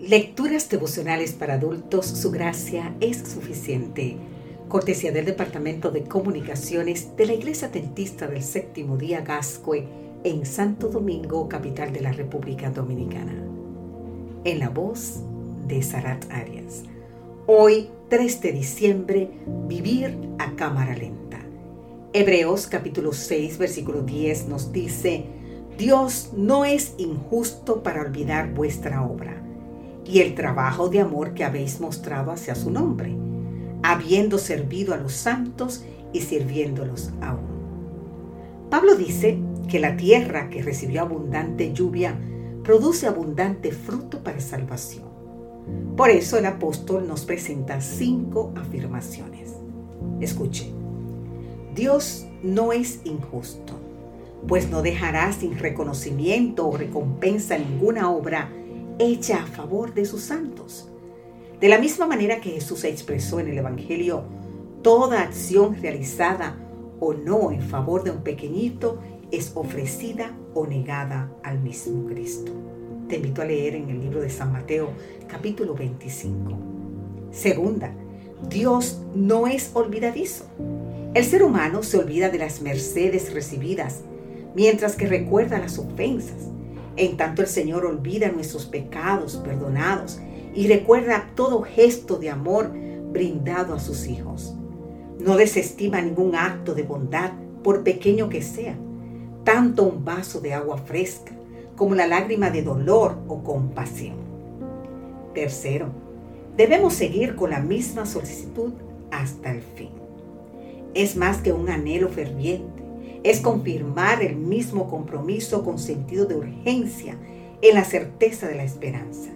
Lecturas devocionales para adultos, su gracia es suficiente. Cortesía del Departamento de Comunicaciones de la Iglesia Tentista del Séptimo Día Gascue en Santo Domingo, capital de la República Dominicana. En la voz de Sarat Arias. Hoy, 3 de diciembre, vivir a cámara lenta. Hebreos capítulo 6, versículo 10 nos dice, Dios no es injusto para olvidar vuestra obra y el trabajo de amor que habéis mostrado hacia su nombre, habiendo servido a los santos y sirviéndolos aún. Pablo dice que la tierra que recibió abundante lluvia produce abundante fruto para salvación. Por eso el apóstol nos presenta cinco afirmaciones. Escuche, Dios no es injusto, pues no dejará sin reconocimiento o recompensa ninguna obra hecha a favor de sus santos. De la misma manera que Jesús expresó en el Evangelio, toda acción realizada o no en favor de un pequeñito es ofrecida o negada al mismo Cristo. Te invito a leer en el libro de San Mateo capítulo 25. Segunda, Dios no es olvidadizo. El ser humano se olvida de las mercedes recibidas, mientras que recuerda las ofensas en tanto el Señor olvida nuestros pecados perdonados y recuerda todo gesto de amor brindado a sus hijos. No desestima ningún acto de bondad, por pequeño que sea, tanto un vaso de agua fresca como la lágrima de dolor o compasión. Tercero, debemos seguir con la misma solicitud hasta el fin. Es más que un anhelo ferviente es confirmar el mismo compromiso con sentido de urgencia en la certeza de la esperanza.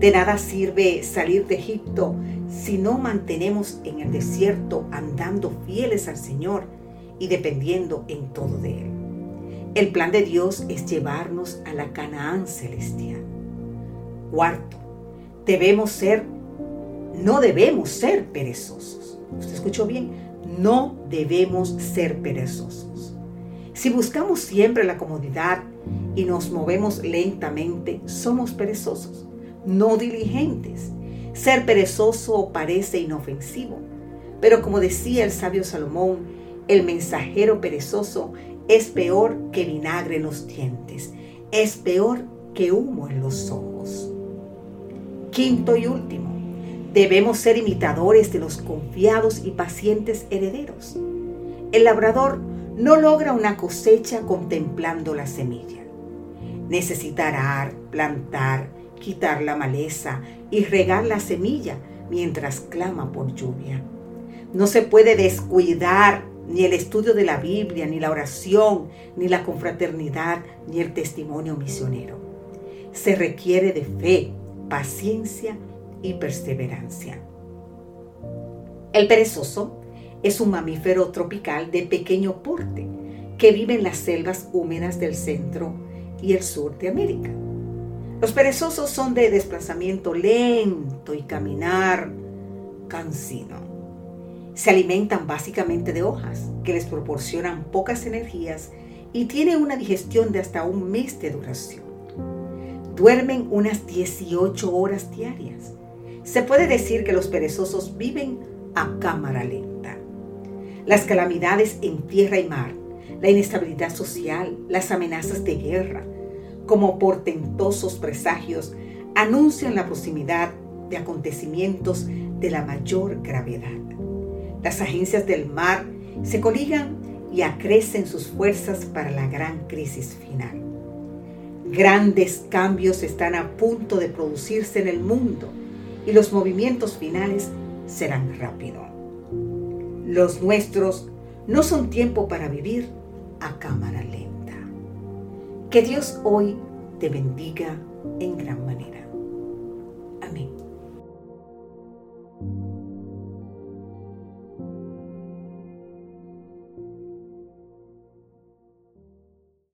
De nada sirve salir de Egipto si no mantenemos en el desierto andando fieles al Señor y dependiendo en todo de Él. El plan de Dios es llevarnos a la Canaán celestial. Cuarto, debemos ser, no debemos ser perezosos. ¿Usted escuchó bien? No debemos ser perezosos. Si buscamos siempre la comodidad y nos movemos lentamente, somos perezosos, no diligentes. Ser perezoso parece inofensivo, pero como decía el sabio Salomón, el mensajero perezoso es peor que vinagre en los dientes, es peor que humo en los ojos. Quinto y último, Debemos ser imitadores de los confiados y pacientes herederos. El labrador no logra una cosecha contemplando la semilla. Necesita arar, plantar, quitar la maleza y regar la semilla mientras clama por lluvia. No se puede descuidar ni el estudio de la Biblia, ni la oración, ni la confraternidad, ni el testimonio misionero. Se requiere de fe, paciencia y perseverancia. El perezoso es un mamífero tropical de pequeño porte que vive en las selvas húmedas del centro y el sur de América. Los perezosos son de desplazamiento lento y caminar cansino. Se alimentan básicamente de hojas que les proporcionan pocas energías y tienen una digestión de hasta un mes de duración. Duermen unas 18 horas diarias se puede decir que los perezosos viven a cámara lenta. Las calamidades en tierra y mar, la inestabilidad social, las amenazas de guerra, como portentosos presagios, anuncian la proximidad de acontecimientos de la mayor gravedad. Las agencias del mar se coligan y acrecen sus fuerzas para la gran crisis final. Grandes cambios están a punto de producirse en el mundo y los movimientos finales serán rápidos. Los nuestros no son tiempo para vivir a cámara lenta. Que Dios hoy te bendiga en gran manera. Amén.